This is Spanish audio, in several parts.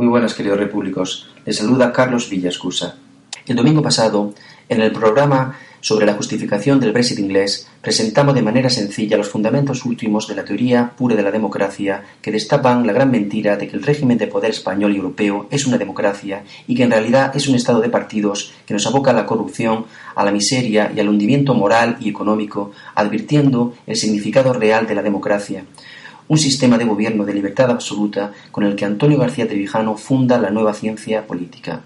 Muy buenas, queridos repúblicos. Les saluda Carlos Villascusa. El domingo pasado, en el programa sobre la justificación del Brexit inglés, presentamos de manera sencilla los fundamentos últimos de la teoría pura de la democracia que destapan la gran mentira de que el régimen de poder español y europeo es una democracia y que en realidad es un estado de partidos que nos aboca a la corrupción, a la miseria y al hundimiento moral y económico, advirtiendo el significado real de la democracia un sistema de gobierno de libertad absoluta con el que Antonio García Trevijano funda la nueva ciencia política.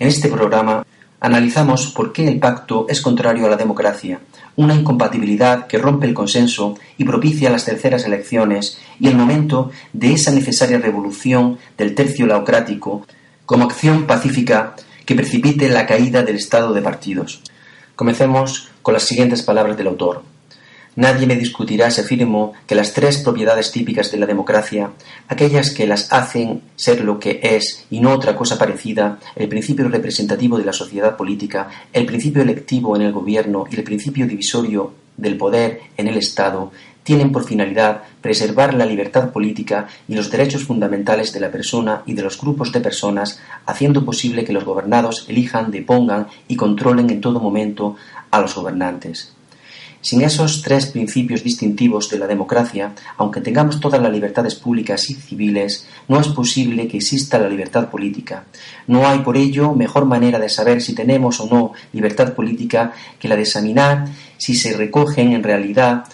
En este programa analizamos por qué el pacto es contrario a la democracia, una incompatibilidad que rompe el consenso y propicia las terceras elecciones y el momento de esa necesaria revolución del tercio laocrático como acción pacífica que precipite la caída del estado de partidos. Comencemos con las siguientes palabras del autor. Nadie me discutirá si afirmo que las tres propiedades típicas de la democracia, aquellas que las hacen ser lo que es y no otra cosa parecida, el principio representativo de la sociedad política, el principio electivo en el gobierno y el principio divisorio del poder en el Estado, tienen por finalidad preservar la libertad política y los derechos fundamentales de la persona y de los grupos de personas, haciendo posible que los gobernados elijan, depongan y controlen en todo momento a los gobernantes. Sin esos tres principios distintivos de la democracia, aunque tengamos todas las libertades públicas y civiles, no es posible que exista la libertad política. No hay por ello mejor manera de saber si tenemos o no libertad política que la de examinar si se recogen en realidad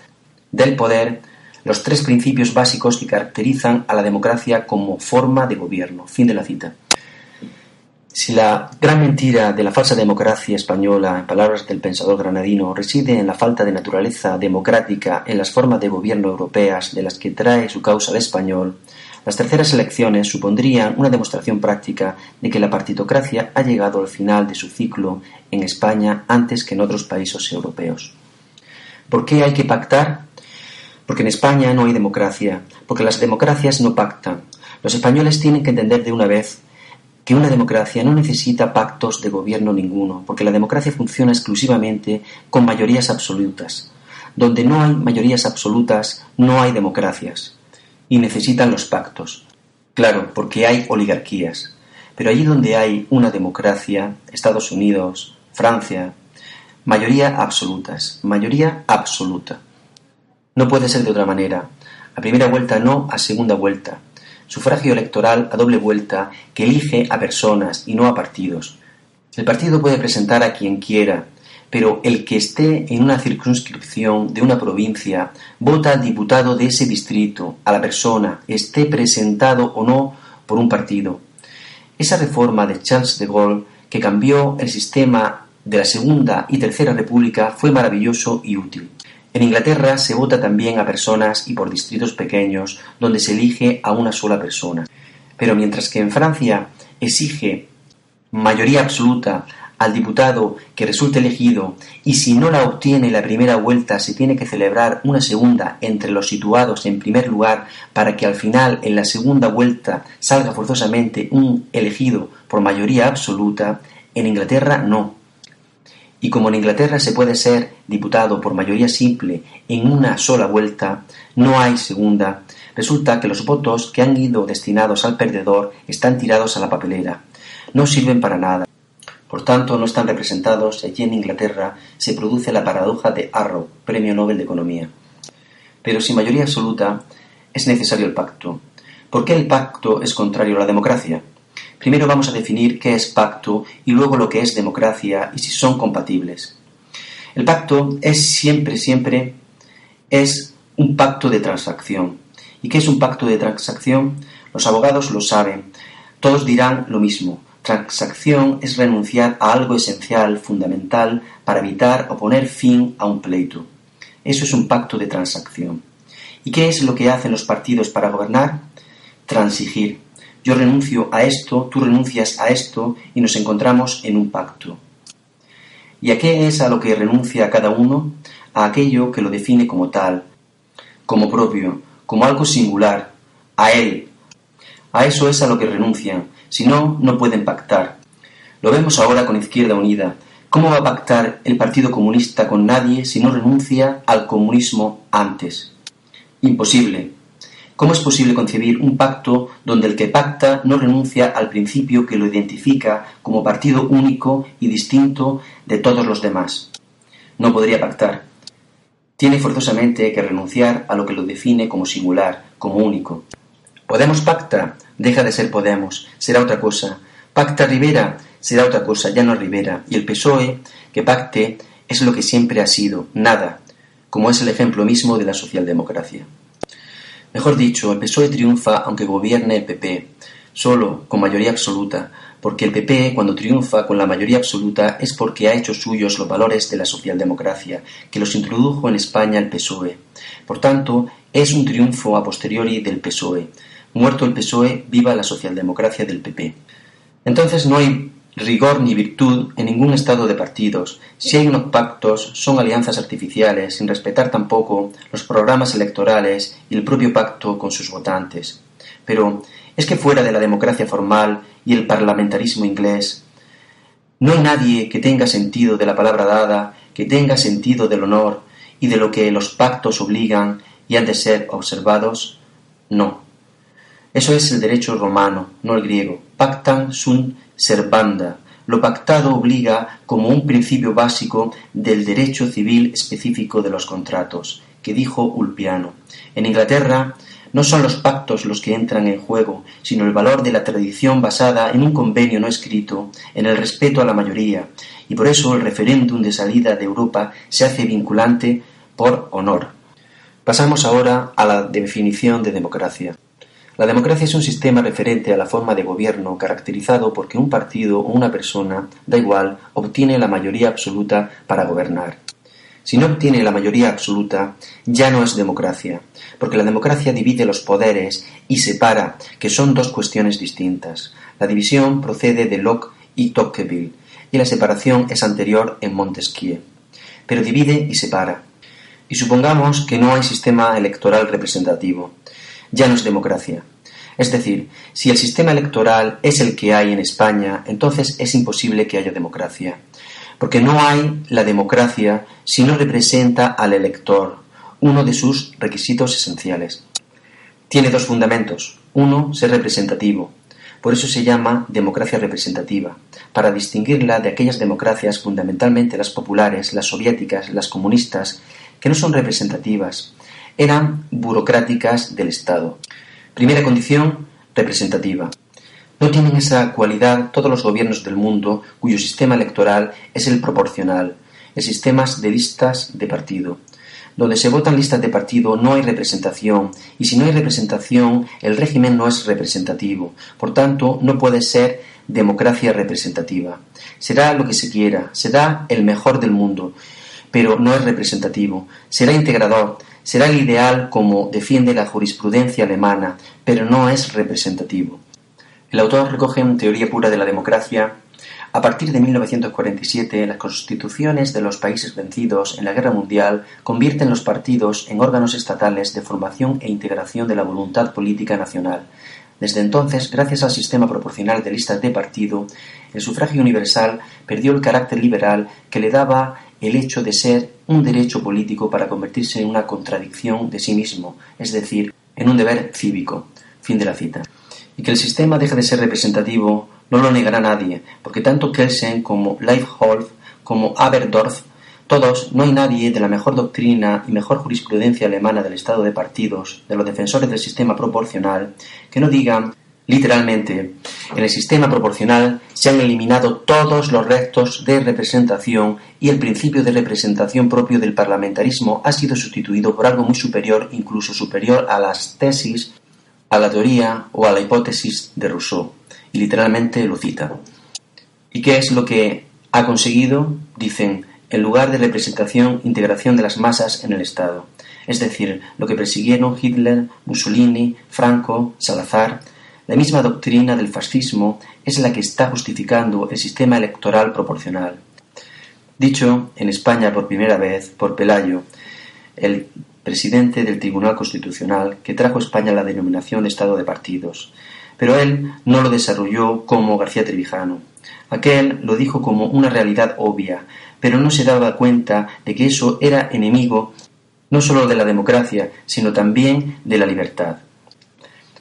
del poder los tres principios básicos que caracterizan a la democracia como forma de gobierno. Fin de la cita. Si la gran mentira de la falsa democracia española, en palabras del pensador granadino, reside en la falta de naturaleza democrática en las formas de gobierno europeas de las que trae su causa el español, las terceras elecciones supondrían una demostración práctica de que la partitocracia ha llegado al final de su ciclo en España antes que en otros países europeos. ¿Por qué hay que pactar? Porque en España no hay democracia, porque las democracias no pactan. Los españoles tienen que entender de una vez que una democracia no necesita pactos de gobierno ninguno, porque la democracia funciona exclusivamente con mayorías absolutas. Donde no hay mayorías absolutas, no hay democracias. Y necesitan los pactos. Claro, porque hay oligarquías. Pero allí donde hay una democracia, Estados Unidos, Francia, mayoría absolutas, mayoría absoluta. No puede ser de otra manera. A primera vuelta no, a segunda vuelta sufragio electoral a doble vuelta que elige a personas y no a partidos. El partido puede presentar a quien quiera, pero el que esté en una circunscripción de una provincia vota al diputado de ese distrito, a la persona, esté presentado o no por un partido. Esa reforma de Charles de Gaulle, que cambió el sistema de la Segunda y Tercera República, fue maravilloso y útil. En Inglaterra se vota también a personas y por distritos pequeños, donde se elige a una sola persona. Pero mientras que en Francia exige mayoría absoluta al diputado que resulte elegido y si no la obtiene la primera vuelta se tiene que celebrar una segunda entre los situados en primer lugar para que al final en la segunda vuelta salga forzosamente un elegido por mayoría absoluta, en Inglaterra no. Y como en Inglaterra se puede ser diputado por mayoría simple en una sola vuelta, no hay segunda, resulta que los votos que han ido destinados al perdedor están tirados a la papelera. No sirven para nada. Por tanto, no están representados y allí en Inglaterra se produce la paradoja de Arrow, Premio Nobel de Economía. Pero sin mayoría absoluta es necesario el pacto. ¿Por qué el pacto es contrario a la democracia? Primero vamos a definir qué es pacto y luego lo que es democracia y si son compatibles. El pacto es siempre, siempre, es un pacto de transacción. ¿Y qué es un pacto de transacción? Los abogados lo saben. Todos dirán lo mismo. Transacción es renunciar a algo esencial, fundamental, para evitar o poner fin a un pleito. Eso es un pacto de transacción. ¿Y qué es lo que hacen los partidos para gobernar? Transigir. Yo renuncio a esto, tú renuncias a esto y nos encontramos en un pacto. ¿Y a qué es a lo que renuncia cada uno? A aquello que lo define como tal, como propio, como algo singular, a él. A eso es a lo que renuncian, si no, no pueden pactar. Lo vemos ahora con Izquierda Unida. ¿Cómo va a pactar el Partido Comunista con nadie si no renuncia al comunismo antes? Imposible. ¿Cómo es posible concebir un pacto donde el que pacta no renuncia al principio que lo identifica como partido único y distinto de todos los demás? No podría pactar. Tiene forzosamente que renunciar a lo que lo define como singular, como único. Podemos pacta, deja de ser Podemos, será otra cosa. Pacta Rivera, será otra cosa, ya no Rivera. Y el PSOE, que pacte, es lo que siempre ha sido, nada, como es el ejemplo mismo de la socialdemocracia. Mejor dicho, el PSOE triunfa aunque gobierne el PP, solo, con mayoría absoluta, porque el PP, cuando triunfa con la mayoría absoluta, es porque ha hecho suyos los valores de la socialdemocracia, que los introdujo en España el PSOE. Por tanto, es un triunfo a posteriori del PSOE. Muerto el PSOE, viva la socialdemocracia del PP. Entonces no hay rigor ni virtud en ningún estado de partidos. Si hay unos pactos, son alianzas artificiales, sin respetar tampoco los programas electorales y el propio pacto con sus votantes. Pero es que fuera de la democracia formal y el parlamentarismo inglés, no hay nadie que tenga sentido de la palabra dada, que tenga sentido del honor y de lo que los pactos obligan y han de ser observados. No. Eso es el derecho romano, no el griego. Pactan sunt servanda. Lo pactado obliga como un principio básico del derecho civil específico de los contratos, que dijo Ulpiano. En Inglaterra no son los pactos los que entran en juego, sino el valor de la tradición basada en un convenio no escrito, en el respeto a la mayoría, y por eso el referéndum de salida de Europa se hace vinculante por honor. Pasamos ahora a la definición de democracia. La democracia es un sistema referente a la forma de gobierno caracterizado porque un partido o una persona, da igual, obtiene la mayoría absoluta para gobernar. Si no obtiene la mayoría absoluta, ya no es democracia, porque la democracia divide los poderes y separa, que son dos cuestiones distintas. La división procede de Locke y Tocqueville, y la separación es anterior en Montesquieu. Pero divide y separa. Y supongamos que no hay sistema electoral representativo ya no es democracia. Es decir, si el sistema electoral es el que hay en España, entonces es imposible que haya democracia. Porque no hay la democracia si no representa al elector, uno de sus requisitos esenciales. Tiene dos fundamentos. Uno, ser representativo. Por eso se llama democracia representativa, para distinguirla de aquellas democracias, fundamentalmente las populares, las soviéticas, las comunistas, que no son representativas, eran burocráticas del Estado. Primera condición, representativa. No tienen esa cualidad todos los gobiernos del mundo cuyo sistema electoral es el proporcional, el sistema de listas de partido. Donde se votan listas de partido no hay representación, y si no hay representación, el régimen no es representativo. Por tanto, no puede ser democracia representativa. Será lo que se quiera, será el mejor del mundo, pero no es representativo. Será integrador, será el ideal como defiende la jurisprudencia alemana, pero no es representativo. El autor recoge en Teoría pura de la democracia a partir de 1947, las constituciones de los países vencidos en la guerra mundial convierten los partidos en órganos estatales de formación e integración de la voluntad política nacional. Desde entonces, gracias al sistema proporcional de listas de partido, el sufragio universal perdió el carácter liberal que le daba el hecho de ser un derecho político para convertirse en una contradicción de sí mismo, es decir, en un deber cívico. Fin de la cita. Y que el sistema deje de ser representativo no lo negará nadie, porque tanto Kelsen como Leibholz como Aberdorf, todos, no hay nadie de la mejor doctrina y mejor jurisprudencia alemana del estado de partidos, de los defensores del sistema proporcional, que no digan Literalmente, en el sistema proporcional se han eliminado todos los restos de representación y el principio de representación propio del parlamentarismo ha sido sustituido por algo muy superior, incluso superior a las tesis, a la teoría o a la hipótesis de Rousseau. Y literalmente lo cita. ¿Y qué es lo que ha conseguido? Dicen, en lugar de representación, integración de las masas en el Estado. Es decir, lo que persiguieron Hitler, Mussolini, Franco, Salazar, la misma doctrina del fascismo es la que está justificando el sistema electoral proporcional. Dicho en España por primera vez por Pelayo, el presidente del Tribunal Constitucional que trajo a España la denominación de Estado de partidos, pero él no lo desarrolló como García Trevijano. Aquel lo dijo como una realidad obvia, pero no se daba cuenta de que eso era enemigo no solo de la democracia, sino también de la libertad.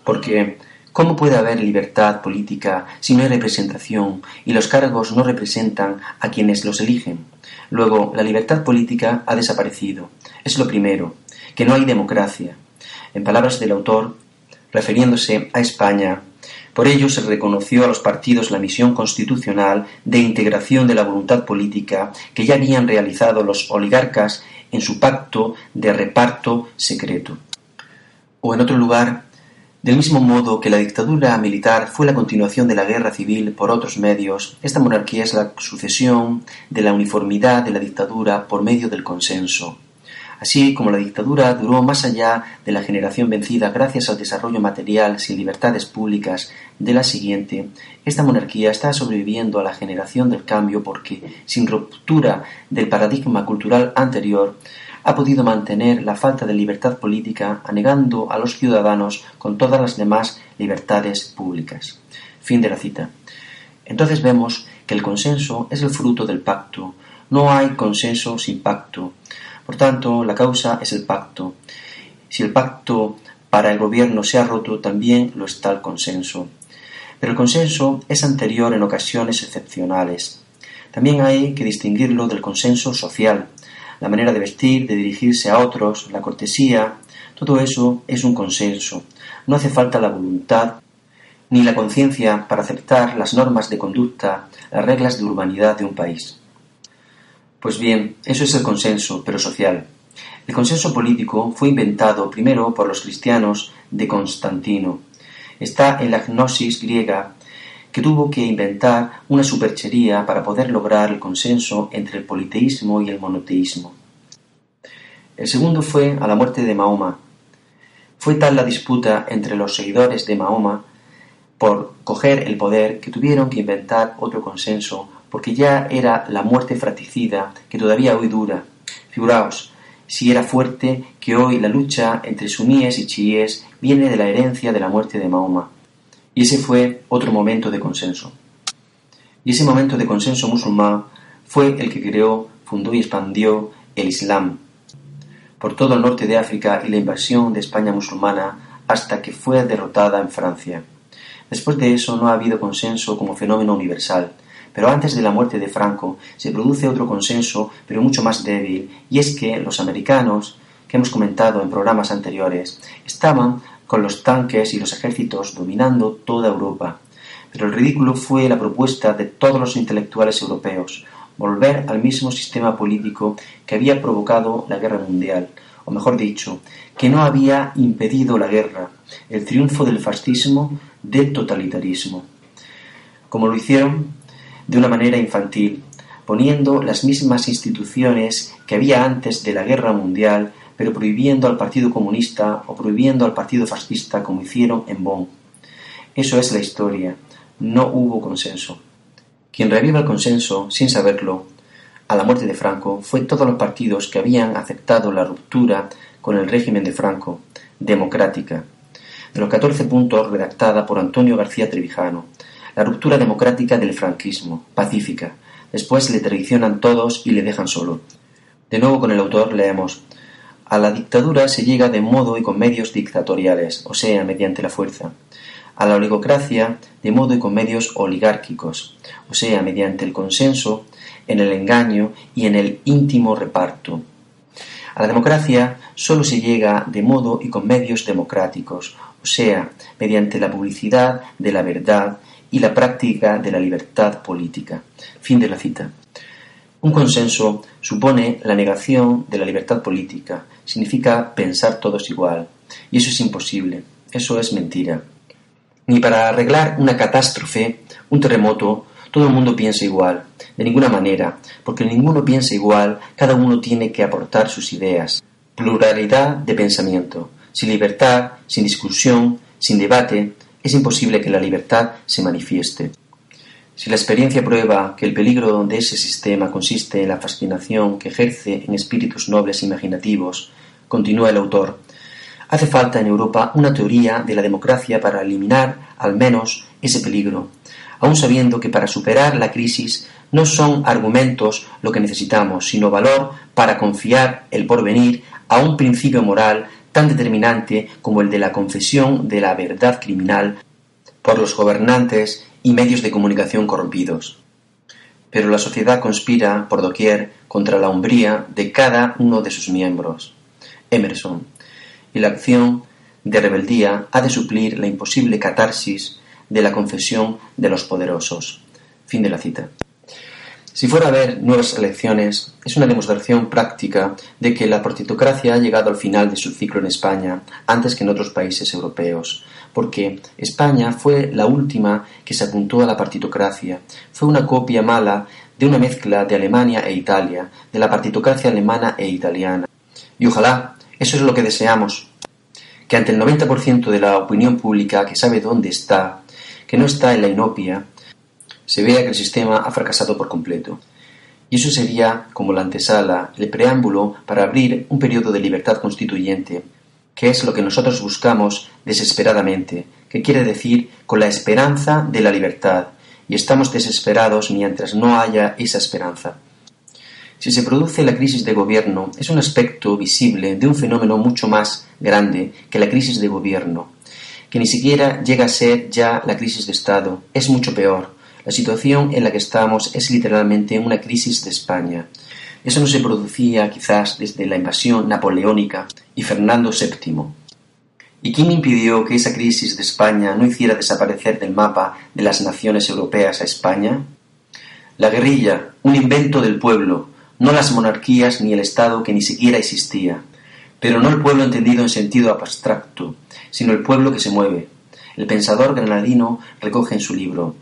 Porque ¿Cómo puede haber libertad política si no hay representación y los cargos no representan a quienes los eligen? Luego, la libertad política ha desaparecido. Es lo primero, que no hay democracia. En palabras del autor, refiriéndose a España, por ello se reconoció a los partidos la misión constitucional de integración de la voluntad política que ya habían realizado los oligarcas en su pacto de reparto secreto. O en otro lugar, del mismo modo que la dictadura militar fue la continuación de la guerra civil por otros medios, esta monarquía es la sucesión de la uniformidad de la dictadura por medio del consenso. Así como la dictadura duró más allá de la generación vencida gracias al desarrollo material sin libertades públicas de la siguiente, esta monarquía está sobreviviendo a la generación del cambio porque, sin ruptura del paradigma cultural anterior, ha podido mantener la falta de libertad política anegando a los ciudadanos con todas las demás libertades públicas. Fin de la cita. Entonces vemos que el consenso es el fruto del pacto. No hay consenso sin pacto. Por tanto, la causa es el pacto. Si el pacto para el gobierno se ha roto, también lo está el consenso. Pero el consenso es anterior en ocasiones excepcionales. También hay que distinguirlo del consenso social, la manera de vestir, de dirigirse a otros, la cortesía, todo eso es un consenso. No hace falta la voluntad ni la conciencia para aceptar las normas de conducta, las reglas de urbanidad de un país. Pues bien, eso es el consenso, pero social. El consenso político fue inventado primero por los cristianos de Constantino. Está en la gnosis griega que tuvo que inventar una superchería para poder lograr el consenso entre el politeísmo y el monoteísmo. El segundo fue a la muerte de Mahoma. Fue tal la disputa entre los seguidores de Mahoma por coger el poder que tuvieron que inventar otro consenso porque ya era la muerte fratricida que todavía hoy dura. Figuraos, si era fuerte que hoy la lucha entre suníes y chiíes viene de la herencia de la muerte de Mahoma. Y ese fue otro momento de consenso. Y ese momento de consenso musulmán fue el que creó, fundó y expandió el Islam por todo el norte de África y la invasión de España musulmana hasta que fue derrotada en Francia. Después de eso no ha habido consenso como fenómeno universal, pero antes de la muerte de Franco se produce otro consenso, pero mucho más débil, y es que los americanos, que hemos comentado en programas anteriores, estaban con los tanques y los ejércitos dominando toda Europa. Pero el ridículo fue la propuesta de todos los intelectuales europeos, volver al mismo sistema político que había provocado la guerra mundial, o mejor dicho, que no había impedido la guerra, el triunfo del fascismo, del totalitarismo. Como lo hicieron de una manera infantil, poniendo las mismas instituciones que había antes de la guerra mundial pero prohibiendo al Partido Comunista o prohibiendo al Partido Fascista como hicieron en Bonn. Eso es la historia. No hubo consenso. Quien reviva el consenso, sin saberlo, a la muerte de Franco, fue todos los partidos que habían aceptado la ruptura con el régimen de Franco, democrática. De los 14 puntos redactada por Antonio García Trevijano, la ruptura democrática del franquismo, pacífica. Después le traicionan todos y le dejan solo. De nuevo con el autor leemos a la dictadura se llega de modo y con medios dictatoriales, o sea, mediante la fuerza. A la oligocracia de modo y con medios oligárquicos, o sea, mediante el consenso, en el engaño y en el íntimo reparto. A la democracia solo se llega de modo y con medios democráticos, o sea, mediante la publicidad de la verdad y la práctica de la libertad política. Fin de la cita. Un consenso supone la negación de la libertad política, significa pensar todos igual, y eso es imposible, eso es mentira. Ni para arreglar una catástrofe, un terremoto, todo el mundo piensa igual, de ninguna manera, porque ninguno piensa igual, cada uno tiene que aportar sus ideas. Pluralidad de pensamiento. Sin libertad, sin discusión, sin debate, es imposible que la libertad se manifieste. Si la experiencia prueba que el peligro de ese sistema consiste en la fascinación que ejerce en espíritus nobles e imaginativos, continúa el autor, hace falta en Europa una teoría de la democracia para eliminar, al menos, ese peligro, aun sabiendo que para superar la crisis no son argumentos lo que necesitamos, sino valor para confiar el porvenir a un principio moral tan determinante como el de la confesión de la verdad criminal por los gobernantes y medios de comunicación corrompidos. Pero la sociedad conspira por doquier contra la hombría de cada uno de sus miembros. Emerson. Y la acción de rebeldía ha de suplir la imposible catarsis de la confesión de los poderosos. Fin de la cita. Si fuera a haber nuevas elecciones, es una demostración práctica de que la partitocracia ha llegado al final de su ciclo en España, antes que en otros países europeos, porque España fue la última que se apuntó a la partitocracia. Fue una copia mala de una mezcla de Alemania e Italia, de la partitocracia alemana e italiana. Y ojalá, eso es lo que deseamos, que ante el 90% de la opinión pública que sabe dónde está, que no está en la inopia, se vea que el sistema ha fracasado por completo. Y eso sería como la antesala, el preámbulo para abrir un periodo de libertad constituyente, que es lo que nosotros buscamos desesperadamente, que quiere decir con la esperanza de la libertad, y estamos desesperados mientras no haya esa esperanza. Si se produce la crisis de gobierno, es un aspecto visible de un fenómeno mucho más grande que la crisis de gobierno, que ni siquiera llega a ser ya la crisis de Estado, es mucho peor, la situación en la que estamos es literalmente una crisis de España. Eso no se producía quizás desde la invasión napoleónica y Fernando VII. ¿Y quién impidió que esa crisis de España no hiciera desaparecer del mapa de las naciones europeas a España? La guerrilla, un invento del pueblo, no las monarquías ni el Estado que ni siquiera existía, pero no el pueblo entendido en sentido abstracto, sino el pueblo que se mueve. El pensador granadino recoge en su libro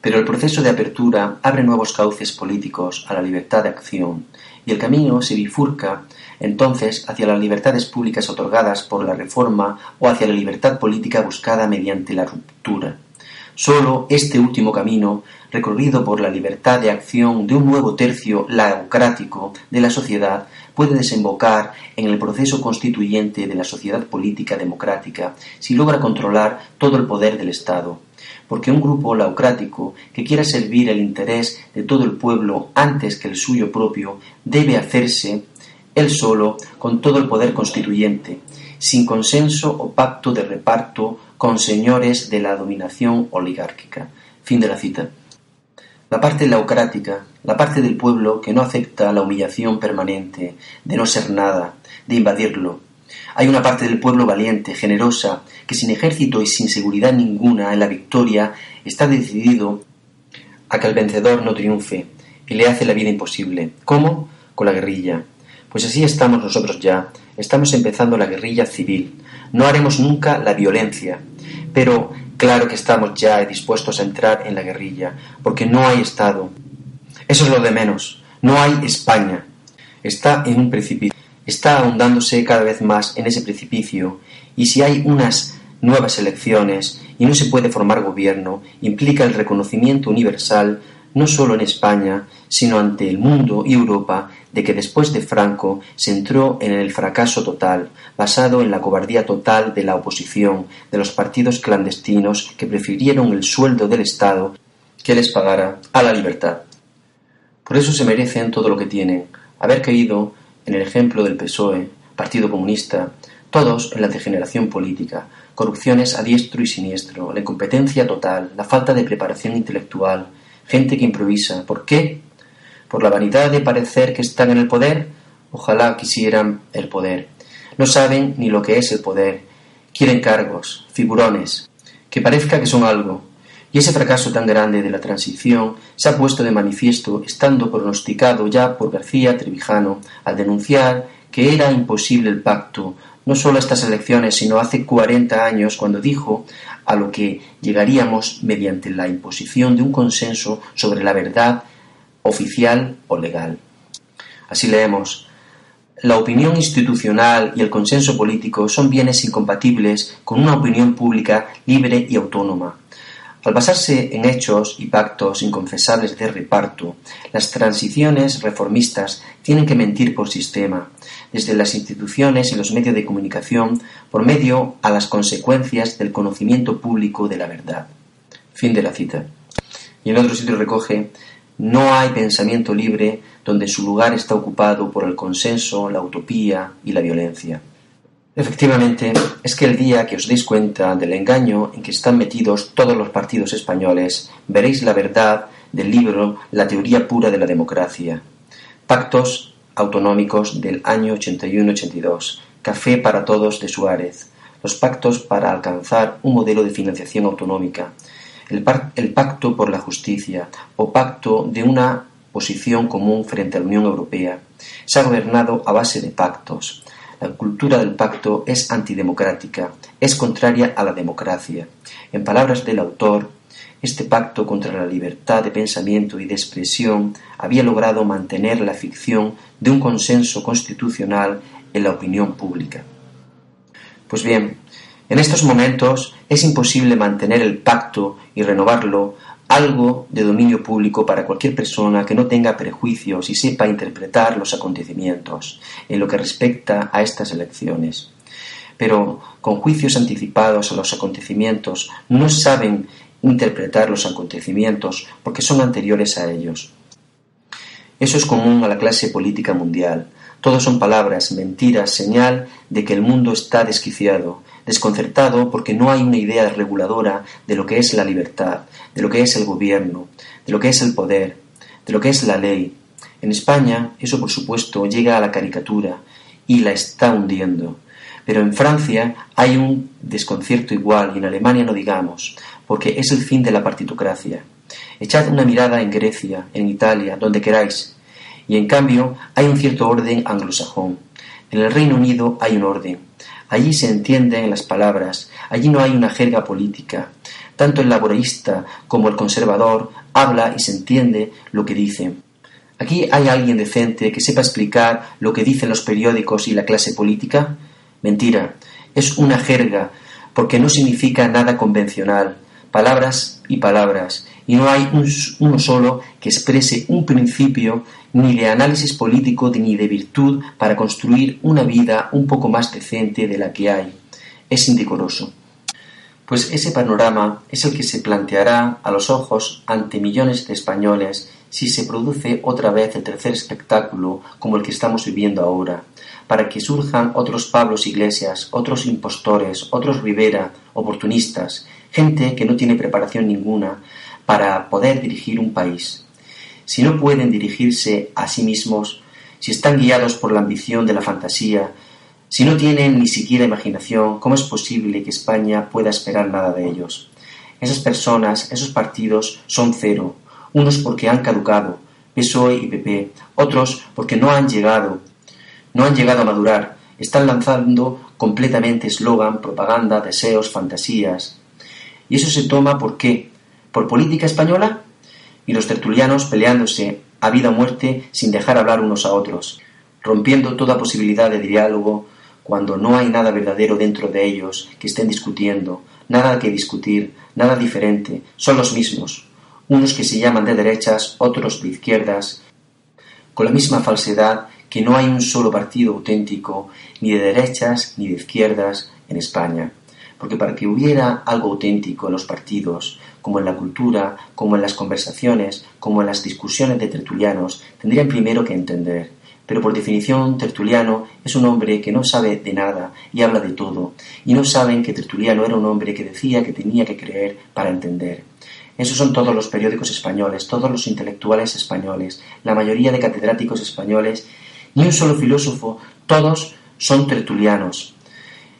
pero el proceso de apertura abre nuevos cauces políticos a la libertad de acción, y el camino se bifurca entonces hacia las libertades públicas otorgadas por la reforma o hacia la libertad política buscada mediante la ruptura. Sólo este último camino, recorrido por la libertad de acción de un nuevo tercio laocrático de la sociedad, puede desembocar en el proceso constituyente de la sociedad política democrática si logra controlar todo el poder del Estado, porque un grupo laocrático que quiera servir el interés de todo el pueblo antes que el suyo propio debe hacerse él solo con todo el poder constituyente, sin consenso o pacto de reparto con señores de la dominación oligárquica. Fin de la cita. La parte laocrática, la parte del pueblo que no acepta la humillación permanente, de no ser nada, de invadirlo, hay una parte del pueblo valiente, generosa, que sin ejército y sin seguridad ninguna en la victoria está decidido a que el vencedor no triunfe y le hace la vida imposible. ¿Cómo? Con la guerrilla. Pues así estamos nosotros ya. Estamos empezando la guerrilla civil. No haremos nunca la violencia. Pero claro que estamos ya dispuestos a entrar en la guerrilla, porque no hay Estado. Eso es lo de menos. No hay España. Está en un precipicio está ahondándose cada vez más en ese precipicio y si hay unas nuevas elecciones y no se puede formar gobierno, implica el reconocimiento universal no solo en España, sino ante el mundo y Europa de que después de Franco se entró en el fracaso total, basado en la cobardía total de la oposición, de los partidos clandestinos que prefirieron el sueldo del Estado que les pagara a la libertad. Por eso se merecen todo lo que tienen, haber caído en el ejemplo del PSOE, Partido Comunista, todos en la degeneración política, corrupciones a diestro y siniestro, la incompetencia total, la falta de preparación intelectual, gente que improvisa. ¿Por qué? ¿Por la vanidad de parecer que están en el poder Ojalá quisieran el poder. No saben ni lo que es el poder. Quieren cargos, figurones, que parezca que son algo. Y ese fracaso tan grande de la transición se ha puesto de manifiesto estando pronosticado ya por García Trevijano al denunciar que era imposible el pacto, no solo estas elecciones, sino hace cuarenta años cuando dijo a lo que llegaríamos mediante la imposición de un consenso sobre la verdad oficial o legal. Así leemos, la opinión institucional y el consenso político son bienes incompatibles con una opinión pública libre y autónoma. Al basarse en hechos y pactos inconfesables de reparto, las transiciones reformistas tienen que mentir por sistema, desde las instituciones y los medios de comunicación, por medio a las consecuencias del conocimiento público de la verdad. Fin de la cita. Y en otro sitio recoge no hay pensamiento libre donde su lugar está ocupado por el consenso, la utopía y la violencia. Efectivamente, es que el día que os deis cuenta del engaño en que están metidos todos los partidos españoles, veréis la verdad del libro La teoría pura de la democracia. Pactos autonómicos del año 81-82. Café para todos de Suárez. Los pactos para alcanzar un modelo de financiación autonómica el, pacto por la justicia o pacto de una posición común frente a la Unión Europea. Se ha gobernado a base de pactos. La cultura del pacto es antidemocrática, es contraria a la democracia. En palabras del autor, este pacto contra la libertad de pensamiento y de expresión había logrado mantener la ficción de un consenso constitucional en la opinión pública. Pues bien, en estos momentos es imposible mantener el pacto y renovarlo algo de dominio público para cualquier persona que no tenga prejuicios y sepa interpretar los acontecimientos en lo que respecta a estas elecciones. Pero con juicios anticipados a los acontecimientos no saben interpretar los acontecimientos porque son anteriores a ellos. Eso es común a la clase política mundial. Todos son palabras, mentiras, señal de que el mundo está desquiciado, desconcertado porque no hay una idea reguladora de lo que es la libertad, de lo que es el gobierno, de lo que es el poder, de lo que es la ley. En España eso por supuesto llega a la caricatura y la está hundiendo. Pero en Francia hay un desconcierto igual y en Alemania no digamos, porque es el fin de la partitocracia. Echad una mirada en Grecia, en Italia, donde queráis, y en cambio hay un cierto orden anglosajón. En el Reino Unido hay un orden, Allí se entienden las palabras, allí no hay una jerga política. Tanto el laborista como el conservador habla y se entiende lo que dice. ¿Aquí hay alguien decente que sepa explicar lo que dicen los periódicos y la clase política? Mentira, es una jerga, porque no significa nada convencional, palabras y palabras, y no hay uno solo que exprese un principio ni de análisis político ni de virtud para construir una vida un poco más decente de la que hay. Es indecoroso. Pues ese panorama es el que se planteará a los ojos ante millones de españoles si se produce otra vez el tercer espectáculo como el que estamos viviendo ahora, para que surjan otros Pablos Iglesias, otros impostores, otros Rivera, oportunistas, gente que no tiene preparación ninguna, para poder dirigir un país. Si no pueden dirigirse a sí mismos, si están guiados por la ambición de la fantasía, si no tienen ni siquiera imaginación, ¿cómo es posible que España pueda esperar nada de ellos? Esas personas, esos partidos son cero, unos porque han caducado, PSOE y PP, otros porque no han llegado, no han llegado a madurar, están lanzando completamente eslogan, propaganda, deseos, fantasías. ¿Y eso se toma por qué? por política española y los tertulianos peleándose a vida o muerte sin dejar hablar unos a otros, rompiendo toda posibilidad de diálogo cuando no hay nada verdadero dentro de ellos que estén discutiendo, nada que discutir, nada diferente, son los mismos, unos que se llaman de derechas, otros de izquierdas, con la misma falsedad que no hay un solo partido auténtico, ni de derechas ni de izquierdas, en España. Porque para que hubiera algo auténtico en los partidos, como en la cultura, como en las conversaciones, como en las discusiones de tertulianos, tendrían primero que entender. Pero por definición, Tertuliano es un hombre que no sabe de nada y habla de todo, y no saben que Tertuliano era un hombre que decía que tenía que creer para entender. Esos son todos los periódicos españoles, todos los intelectuales españoles, la mayoría de catedráticos españoles ni un solo filósofo, todos son tertulianos.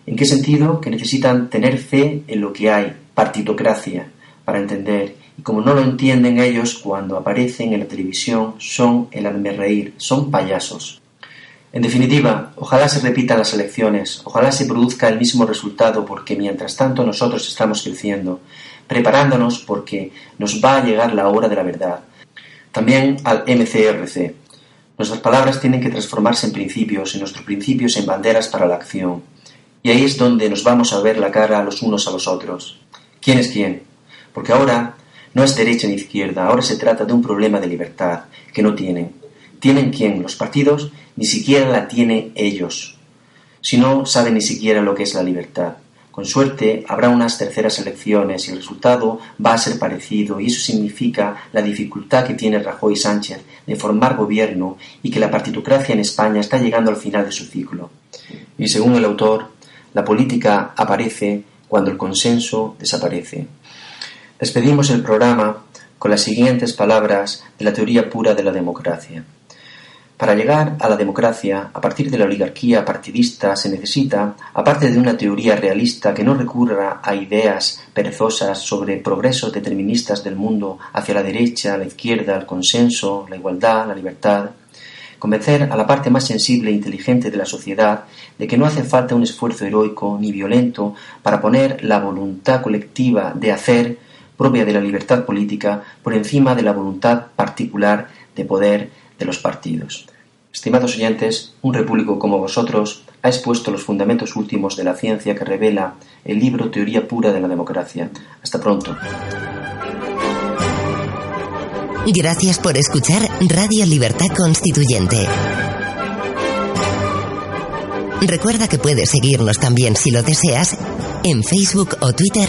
¿En qué sentido? Que necesitan tener fe en lo que hay, partitocracia, para entender. Y como no lo entienden ellos, cuando aparecen en la televisión son el reír, son payasos. En definitiva, ojalá se repitan las elecciones, ojalá se produzca el mismo resultado, porque mientras tanto nosotros estamos creciendo, preparándonos porque nos va a llegar la hora de la verdad. También al MCRC. Nuestras palabras tienen que transformarse en principios y nuestros principios en banderas para la acción. Y ahí es donde nos vamos a ver la cara los unos a los otros. ¿Quién es quién? Porque ahora no es derecha ni izquierda, ahora se trata de un problema de libertad que no tienen. ¿Tienen quién? Los partidos ni siquiera la tienen ellos. Si no saben ni siquiera lo que es la libertad. Con suerte habrá unas terceras elecciones y el resultado va a ser parecido y eso significa la dificultad que tiene Rajoy Sánchez de formar gobierno y que la partitocracia en España está llegando al final de su ciclo. Y según el autor, la política aparece cuando el consenso desaparece. Despedimos el programa con las siguientes palabras de la teoría pura de la democracia. Para llegar a la democracia, a partir de la oligarquía partidista, se necesita, aparte de una teoría realista que no recurra a ideas perezosas sobre progresos deterministas del mundo hacia la derecha, la izquierda, el consenso, la igualdad, la libertad, convencer a la parte más sensible e inteligente de la sociedad de que no hace falta un esfuerzo heroico ni violento para poner la voluntad colectiva de hacer propia de la libertad política por encima de la voluntad particular de poder de los partidos. Estimados oyentes, un repúblico como vosotros ha expuesto los fundamentos últimos de la ciencia que revela el libro Teoría pura de la democracia. Hasta pronto. Gracias por escuchar Radio Libertad Constituyente. Recuerda que puedes seguirnos también si lo deseas en Facebook o Twitter